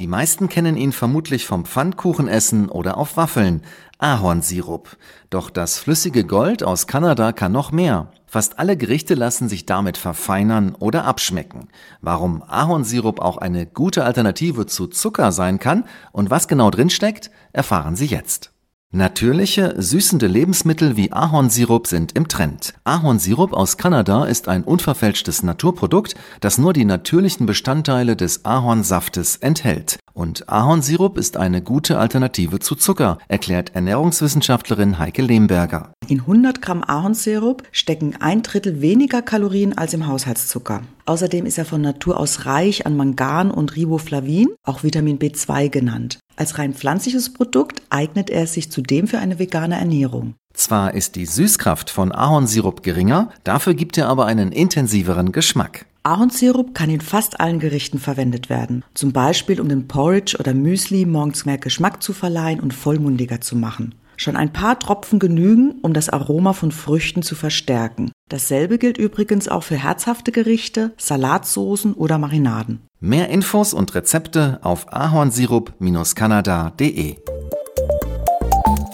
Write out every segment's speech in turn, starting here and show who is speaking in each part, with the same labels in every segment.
Speaker 1: Die meisten kennen ihn vermutlich vom Pfannkuchenessen oder auf Waffeln, Ahornsirup. Doch das flüssige Gold aus Kanada kann noch mehr. Fast alle Gerichte lassen sich damit verfeinern oder abschmecken. Warum Ahornsirup auch eine gute Alternative zu Zucker sein kann und was genau drinsteckt, erfahren Sie jetzt. Natürliche, süßende Lebensmittel wie Ahornsirup sind im Trend. Ahornsirup aus Kanada ist ein unverfälschtes Naturprodukt, das nur die natürlichen Bestandteile des Ahornsaftes enthält. Und Ahornsirup ist eine gute Alternative zu Zucker, erklärt Ernährungswissenschaftlerin Heike Lehmberger.
Speaker 2: In 100 Gramm Ahornsirup stecken ein Drittel weniger Kalorien als im Haushaltszucker. Außerdem ist er von Natur aus reich an Mangan und Riboflavin, auch Vitamin B2 genannt. Als rein pflanzliches Produkt eignet er sich zudem für eine vegane Ernährung.
Speaker 1: Zwar ist die Süßkraft von Ahornsirup geringer, dafür gibt er aber einen intensiveren Geschmack.
Speaker 2: Ahornsirup kann in fast allen Gerichten verwendet werden, zum Beispiel um den Porridge oder Müsli morgens mehr Geschmack zu verleihen und vollmundiger zu machen. Schon ein paar Tropfen genügen, um das Aroma von Früchten zu verstärken. Dasselbe gilt übrigens auch für herzhafte Gerichte, Salatsoßen oder Marinaden.
Speaker 1: Mehr Infos und Rezepte auf ahornsirup-kanada.de.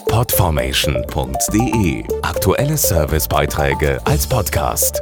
Speaker 3: Podformation.de Aktuelle Servicebeiträge als Podcast.